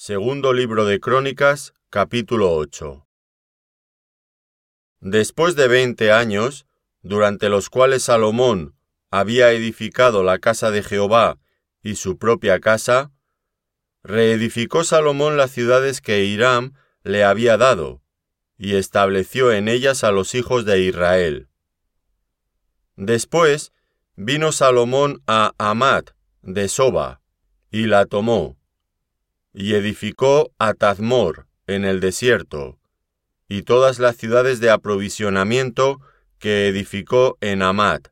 Segundo libro de Crónicas, capítulo 8. Después de veinte años, durante los cuales Salomón había edificado la casa de Jehová y su propia casa, reedificó Salomón las ciudades que Hiram le había dado, y estableció en ellas a los hijos de Israel. Después vino Salomón a Amat de Soba, y la tomó, y edificó a Tazmor en el desierto, y todas las ciudades de aprovisionamiento que edificó en Amat.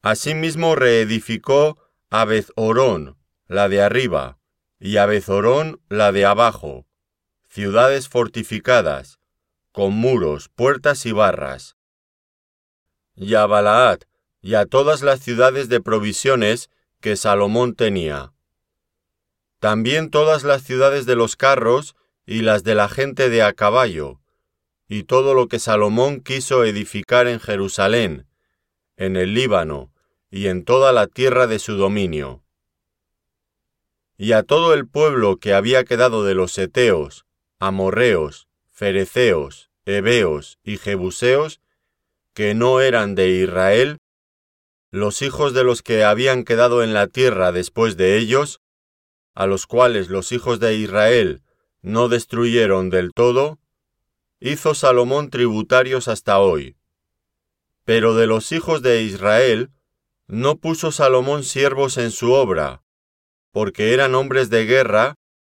Asimismo reedificó a Bezorón, la de arriba, y a Bezorón, la de abajo, ciudades fortificadas, con muros, puertas y barras. Y a Balaat, y a todas las ciudades de provisiones que Salomón tenía. También todas las ciudades de los carros y las de la gente de a caballo, y todo lo que Salomón quiso edificar en Jerusalén, en el Líbano, y en toda la tierra de su dominio. Y a todo el pueblo que había quedado de los Eteos, Amorreos, Fereceos, Heveos y Jebuseos, que no eran de Israel, los hijos de los que habían quedado en la tierra después de ellos, a los cuales los hijos de Israel no destruyeron del todo, hizo Salomón tributarios hasta hoy. Pero de los hijos de Israel no puso Salomón siervos en su obra, porque eran hombres de guerra,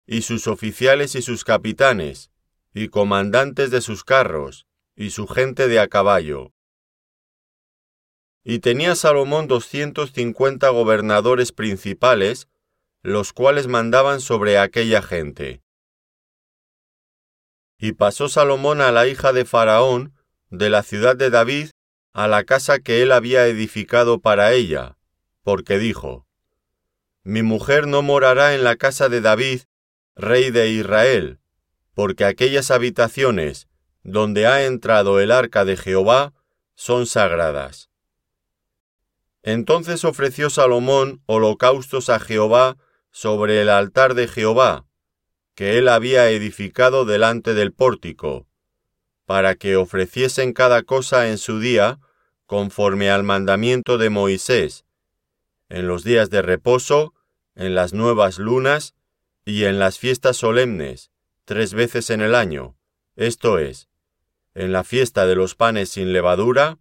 y sus oficiales y sus capitanes, y comandantes de sus carros, y su gente de a caballo. Y tenía Salomón doscientos cincuenta gobernadores principales, los cuales mandaban sobre aquella gente. Y pasó Salomón a la hija de Faraón, de la ciudad de David, a la casa que él había edificado para ella, porque dijo, Mi mujer no morará en la casa de David, rey de Israel, porque aquellas habitaciones donde ha entrado el arca de Jehová son sagradas. Entonces ofreció Salomón holocaustos a Jehová sobre el altar de Jehová, que él había edificado delante del pórtico, para que ofreciesen cada cosa en su día, conforme al mandamiento de Moisés, en los días de reposo, en las nuevas lunas y en las fiestas solemnes, tres veces en el año, esto es, en la fiesta de los panes sin levadura,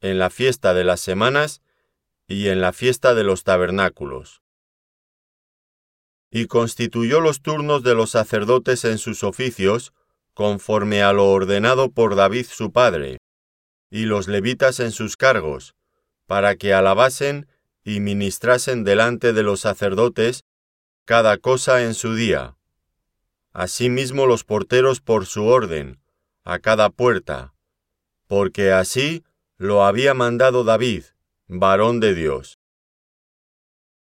en la fiesta de las semanas y en la fiesta de los tabernáculos. Y constituyó los turnos de los sacerdotes en sus oficios, conforme a lo ordenado por David su padre, y los levitas en sus cargos, para que alabasen y ministrasen delante de los sacerdotes cada cosa en su día. Asimismo los porteros por su orden, a cada puerta, porque así lo había mandado David, varón de Dios.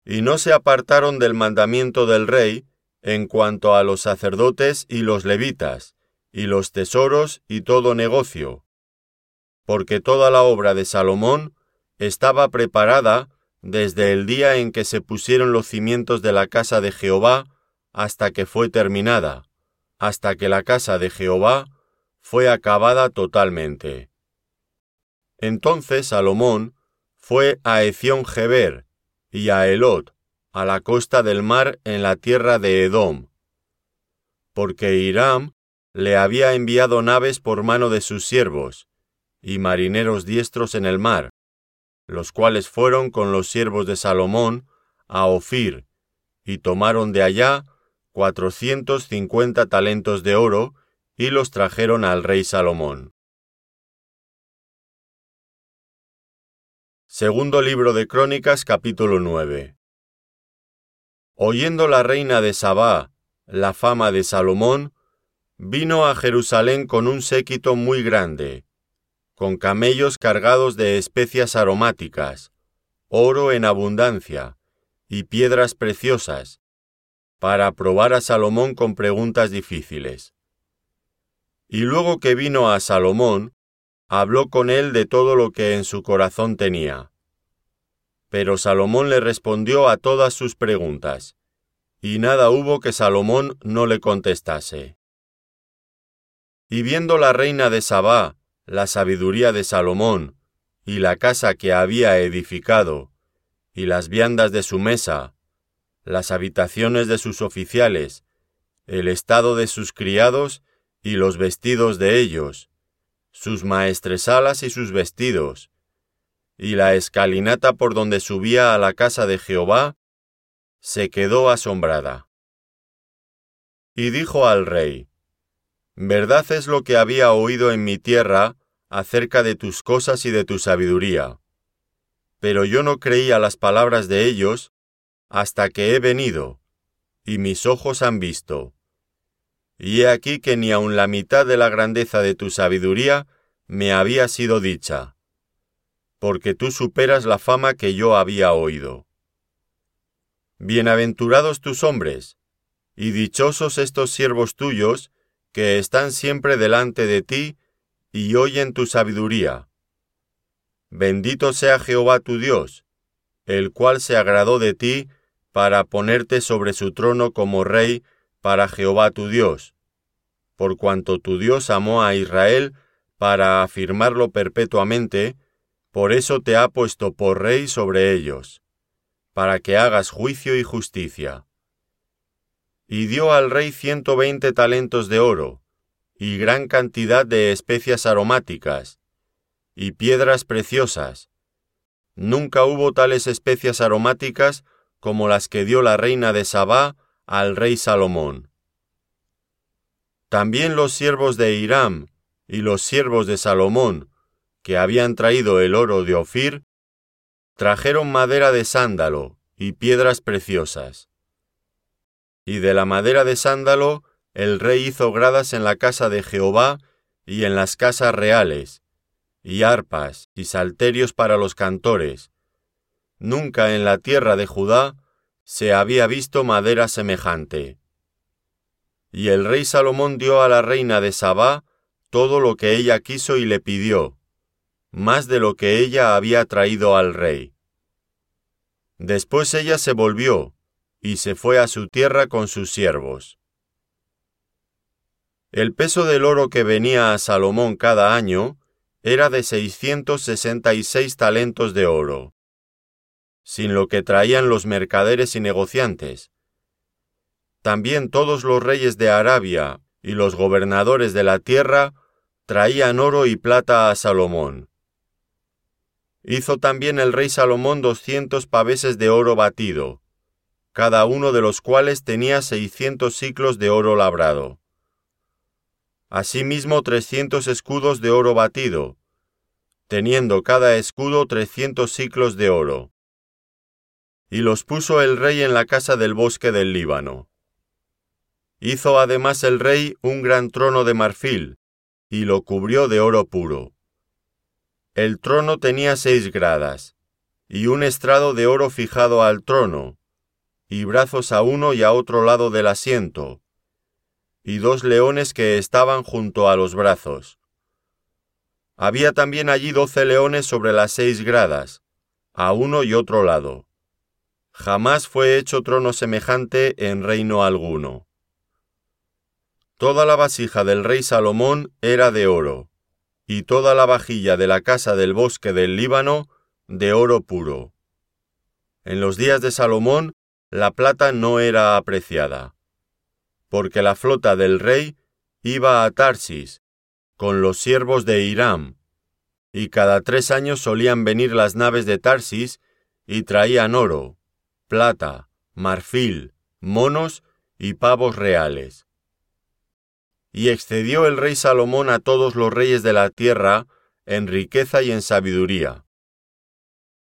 Y no se apartaron del mandamiento del rey en cuanto a los sacerdotes y los levitas, y los tesoros y todo negocio, porque toda la obra de Salomón estaba preparada desde el día en que se pusieron los cimientos de la casa de Jehová hasta que fue terminada, hasta que la casa de Jehová fue acabada totalmente. Entonces Salomón fue a Ezión Geber y a Elot, a la costa del mar en la tierra de Edom, porque Hiram le había enviado naves por mano de sus siervos, y marineros diestros en el mar, los cuales fueron con los siervos de Salomón a Ofir, y tomaron de allá cuatrocientos cincuenta talentos de oro, y los trajeron al rey Salomón. Segundo libro de Crónicas capítulo 9 Oyendo la reina de Sabá la fama de Salomón, vino a Jerusalén con un séquito muy grande, con camellos cargados de especias aromáticas, oro en abundancia y piedras preciosas, para probar a Salomón con preguntas difíciles. Y luego que vino a Salomón, habló con él de todo lo que en su corazón tenía. Pero Salomón le respondió a todas sus preguntas, y nada hubo que Salomón no le contestase. Y viendo la reina de Sabá la sabiduría de Salomón, y la casa que había edificado, y las viandas de su mesa, las habitaciones de sus oficiales, el estado de sus criados y los vestidos de ellos, sus maestresalas y sus vestidos, y la escalinata por donde subía a la casa de Jehová, se quedó asombrada. Y dijo al rey, Verdad es lo que había oído en mi tierra acerca de tus cosas y de tu sabiduría. Pero yo no creía las palabras de ellos hasta que he venido, y mis ojos han visto. Y he aquí que ni aun la mitad de la grandeza de tu sabiduría me había sido dicha, porque tú superas la fama que yo había oído. Bienaventurados tus hombres, y dichosos estos siervos tuyos, que están siempre delante de ti y oyen tu sabiduría. Bendito sea Jehová tu Dios, el cual se agradó de ti para ponerte sobre su trono como rey para Jehová tu Dios, por cuanto tu Dios amó a Israel para afirmarlo perpetuamente, por eso te ha puesto por rey sobre ellos para que hagas juicio y justicia. Y dio al rey ciento veinte talentos de oro, y gran cantidad de especias aromáticas, y piedras preciosas. Nunca hubo tales especias aromáticas como las que dio la reina de Sabá al rey Salomón. También los siervos de Hiram y los siervos de Salomón, que habían traído el oro de Ofir, trajeron madera de sándalo y piedras preciosas. Y de la madera de sándalo el rey hizo gradas en la casa de Jehová y en las casas reales, y arpas y salterios para los cantores. Nunca en la tierra de Judá se había visto madera semejante. Y el rey Salomón dio a la reina de Sabá todo lo que ella quiso y le pidió, más de lo que ella había traído al rey. Después ella se volvió, y se fue a su tierra con sus siervos. El peso del oro que venía a Salomón cada año era de seiscientos sesenta y seis talentos de oro, sin lo que traían los mercaderes y negociantes. También todos los reyes de Arabia y los gobernadores de la tierra traían oro y plata a Salomón. Hizo también el rey Salomón doscientos paveses de oro batido, cada uno de los cuales tenía seiscientos ciclos de oro labrado. Asimismo trescientos escudos de oro batido, teniendo cada escudo trescientos ciclos de oro. Y los puso el rey en la casa del bosque del Líbano. Hizo además el rey un gran trono de marfil, y lo cubrió de oro puro. El trono tenía seis gradas, y un estrado de oro fijado al trono, y brazos a uno y a otro lado del asiento, y dos leones que estaban junto a los brazos. Había también allí doce leones sobre las seis gradas, a uno y otro lado. Jamás fue hecho trono semejante en reino alguno. Toda la vasija del rey Salomón era de oro, y toda la vajilla de la casa del bosque del Líbano de oro puro. En los días de Salomón la plata no era apreciada, porque la flota del rey iba a Tarsis con los siervos de Hiram, y cada tres años solían venir las naves de Tarsis y traían oro, plata, marfil, monos y pavos reales y excedió el rey Salomón a todos los reyes de la tierra en riqueza y en sabiduría.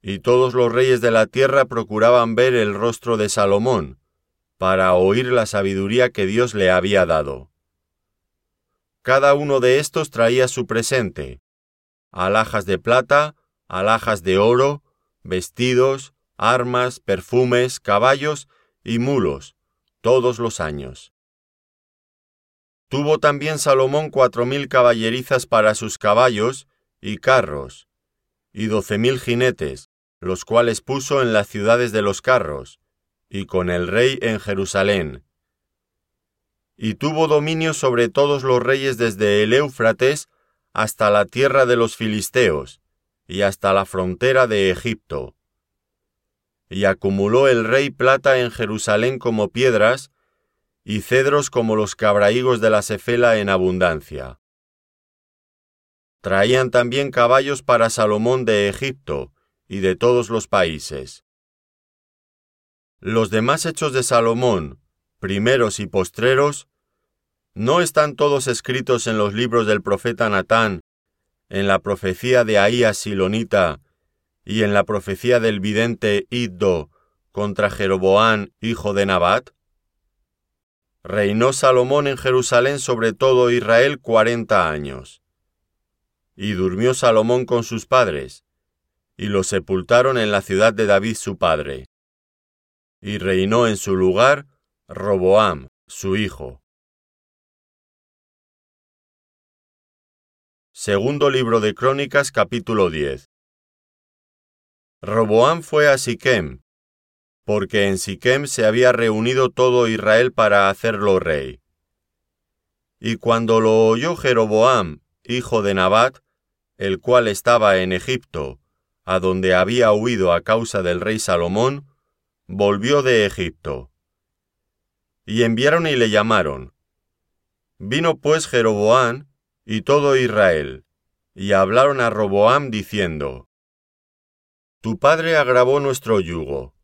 Y todos los reyes de la tierra procuraban ver el rostro de Salomón, para oír la sabiduría que Dios le había dado. Cada uno de estos traía su presente, alhajas de plata, alhajas de oro, vestidos, armas, perfumes, caballos y mulos, todos los años. Tuvo también Salomón cuatro mil caballerizas para sus caballos y carros, y doce mil jinetes, los cuales puso en las ciudades de los carros, y con el rey en Jerusalén. Y tuvo dominio sobre todos los reyes desde el Éufrates hasta la tierra de los filisteos, y hasta la frontera de Egipto. Y acumuló el rey plata en Jerusalén como piedras, y cedros como los cabrahigos de la cefela en abundancia. Traían también caballos para Salomón de Egipto y de todos los países. Los demás hechos de Salomón, primeros y postreros, ¿no están todos escritos en los libros del profeta Natán, en la profecía de Ahías Silonita y en la profecía del vidente Iddo contra Jeroboán, hijo de Nabat? Reinó Salomón en Jerusalén sobre todo Israel cuarenta años. Y durmió Salomón con sus padres, y lo sepultaron en la ciudad de David su padre. Y reinó en su lugar Roboam, su hijo. Segundo libro de Crónicas capítulo 10 Roboam fue a Siquem, porque en Siquem se había reunido todo Israel para hacerlo rey. Y cuando lo oyó Jeroboam, hijo de Nabat, el cual estaba en Egipto, a donde había huido a causa del rey Salomón, volvió de Egipto. Y enviaron y le llamaron. Vino pues Jeroboam y todo Israel, y hablaron a Roboam diciendo, Tu padre agravó nuestro yugo,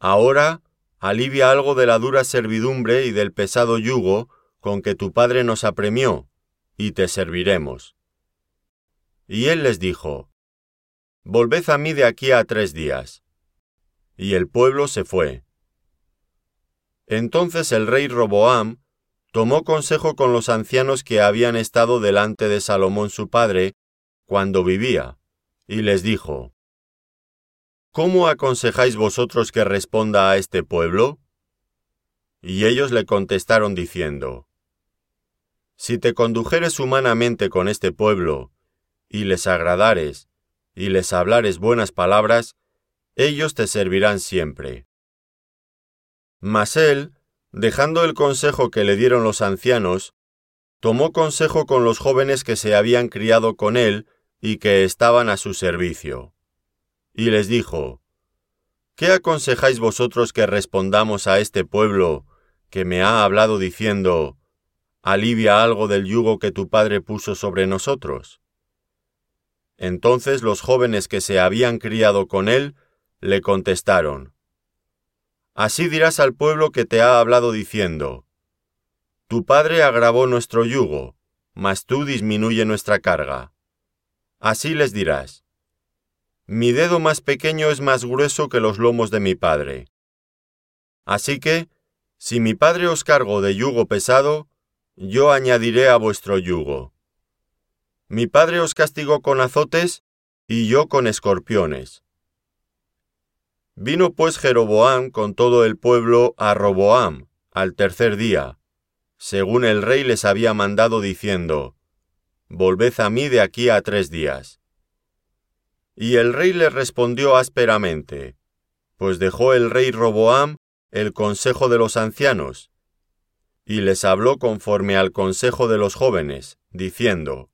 ahora alivia algo de la dura servidumbre y del pesado yugo con que tu padre nos apremió, y te serviremos. Y él les dijo, Volved a mí de aquí a tres días. Y el pueblo se fue. Entonces el rey Roboam tomó consejo con los ancianos que habían estado delante de Salomón su padre cuando vivía, y les dijo, ¿Cómo aconsejáis vosotros que responda a este pueblo? Y ellos le contestaron diciendo, Si te condujeres humanamente con este pueblo, y les agradares, y les hablares buenas palabras, ellos te servirán siempre. Mas él, dejando el consejo que le dieron los ancianos, tomó consejo con los jóvenes que se habían criado con él y que estaban a su servicio. Y les dijo, ¿Qué aconsejáis vosotros que respondamos a este pueblo que me ha hablado diciendo, alivia algo del yugo que tu padre puso sobre nosotros? Entonces los jóvenes que se habían criado con él le contestaron, Así dirás al pueblo que te ha hablado diciendo, Tu padre agravó nuestro yugo, mas tú disminuye nuestra carga. Así les dirás, Mi dedo más pequeño es más grueso que los lomos de mi padre. Así que, si mi padre os cargo de yugo pesado, yo añadiré a vuestro yugo. Mi padre os castigó con azotes y yo con escorpiones. Vino pues Jeroboam con todo el pueblo a Roboam al tercer día, según el rey les había mandado diciendo, Volved a mí de aquí a tres días. Y el rey le respondió ásperamente, pues dejó el rey Roboam el consejo de los ancianos, y les habló conforme al consejo de los jóvenes, diciendo,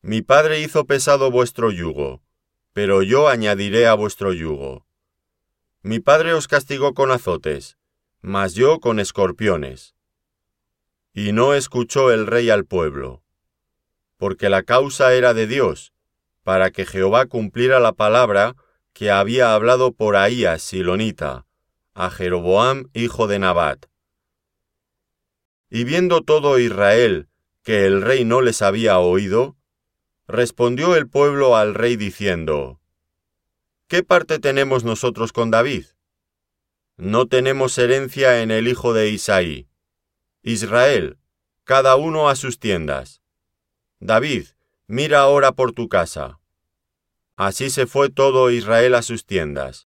mi padre hizo pesado vuestro yugo, pero yo añadiré a vuestro yugo. Mi padre os castigó con azotes, mas yo con escorpiones. Y no escuchó el rey al pueblo, porque la causa era de Dios, para que Jehová cumpliera la palabra que había hablado por Ahías Silonita, a Jeroboam hijo de Nabat. Y viendo todo Israel que el rey no les había oído, Respondió el pueblo al rey diciendo, ¿Qué parte tenemos nosotros con David? No tenemos herencia en el hijo de Isaí. Israel, cada uno a sus tiendas. David, mira ahora por tu casa. Así se fue todo Israel a sus tiendas.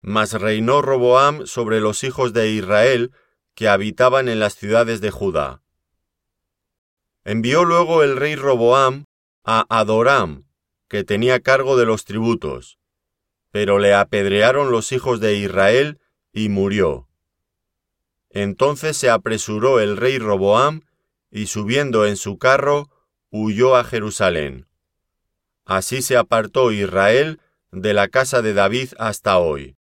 Mas reinó Roboam sobre los hijos de Israel que habitaban en las ciudades de Judá. Envió luego el rey Roboam a Adoram, que tenía cargo de los tributos, pero le apedrearon los hijos de Israel y murió. Entonces se apresuró el rey Roboam y subiendo en su carro huyó a Jerusalén. Así se apartó Israel de la casa de David hasta hoy.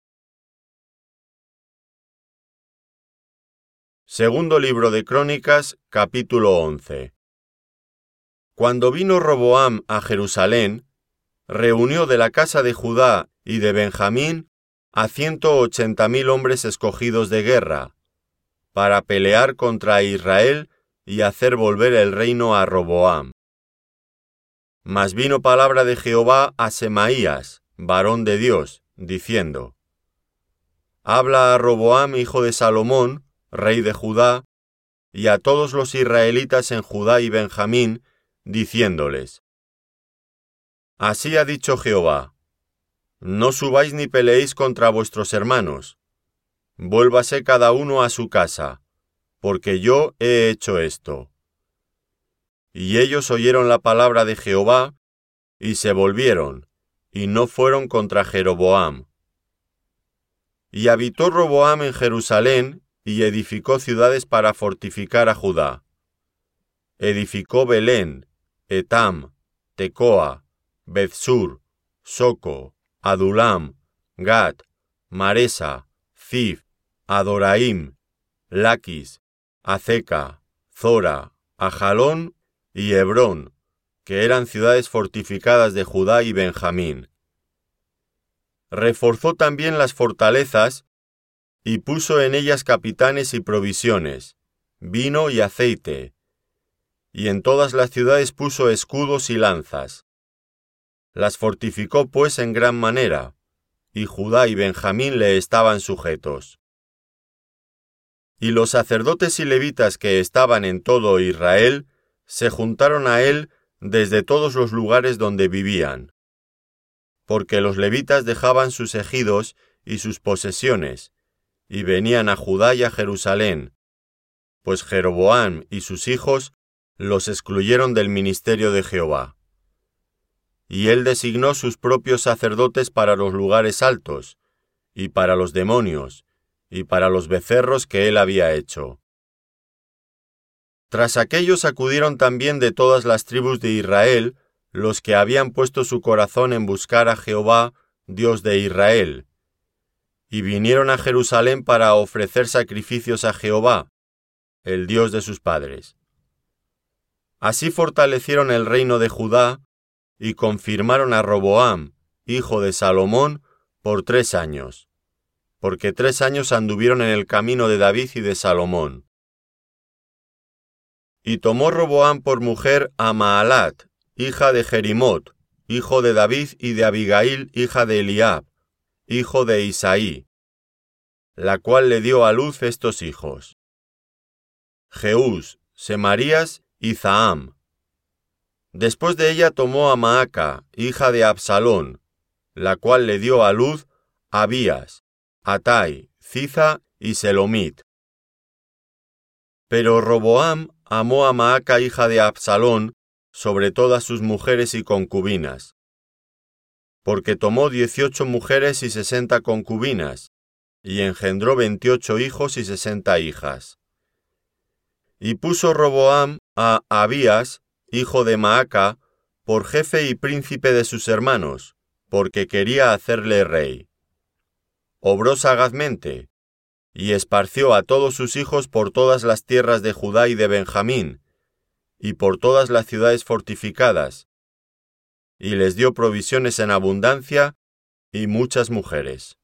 Segundo libro de Crónicas, capítulo 11. Cuando vino Roboam a Jerusalén, reunió de la casa de Judá y de Benjamín a ciento ochenta mil hombres escogidos de guerra, para pelear contra Israel y hacer volver el reino a Roboam. Mas vino palabra de Jehová a Semaías, varón de Dios, diciendo, Habla a Roboam, hijo de Salomón, rey de Judá, y a todos los israelitas en Judá y Benjamín, diciéndoles, Así ha dicho Jehová, No subáis ni peleéis contra vuestros hermanos, vuélvase cada uno a su casa, porque yo he hecho esto. Y ellos oyeron la palabra de Jehová, y se volvieron, y no fueron contra Jeroboam. Y habitó Roboam en Jerusalén, y edificó ciudades para fortificar a Judá. Edificó Belén, Etam, Tecoa, Bethsur, Soco, Adulam, Gad, Maresa, Zif, Adoraim, Laquis, Azeca, Zora, Ajalón y Hebrón, que eran ciudades fortificadas de Judá y Benjamín. Reforzó también las fortalezas y puso en ellas capitanes y provisiones, vino y aceite, y en todas las ciudades puso escudos y lanzas. Las fortificó pues en gran manera, y Judá y Benjamín le estaban sujetos. Y los sacerdotes y levitas que estaban en todo Israel se juntaron a él desde todos los lugares donde vivían. Porque los levitas dejaban sus ejidos y sus posesiones, y venían a Judá y a Jerusalén, pues Jeroboam y sus hijos los excluyeron del ministerio de Jehová. Y él designó sus propios sacerdotes para los lugares altos, y para los demonios, y para los becerros que él había hecho. Tras aquellos acudieron también de todas las tribus de Israel los que habían puesto su corazón en buscar a Jehová, Dios de Israel, y vinieron a Jerusalén para ofrecer sacrificios a Jehová, el Dios de sus padres. Así fortalecieron el reino de Judá y confirmaron a Roboam, hijo de Salomón, por tres años porque tres años anduvieron en el camino de David y de Salomón. Y tomó Roboam por mujer a Maalat, hija de Jerimot, hijo de David y de Abigail, hija de Eliab, hijo de Isaí, la cual le dio a luz estos hijos. Jeús, Semarías y Zaham. Después de ella tomó a Maaca, hija de Absalón, la cual le dio a luz Abías, Atai, Ciza y Selomit. Pero Roboam amó a Maaca hija de Absalón sobre todas sus mujeres y concubinas, porque tomó dieciocho mujeres y sesenta concubinas, y engendró veintiocho hijos y sesenta hijas. Y puso Roboam a Abías, hijo de Maaca, por jefe y príncipe de sus hermanos, porque quería hacerle rey obró sagazmente, y esparció a todos sus hijos por todas las tierras de Judá y de Benjamín, y por todas las ciudades fortificadas, y les dio provisiones en abundancia y muchas mujeres.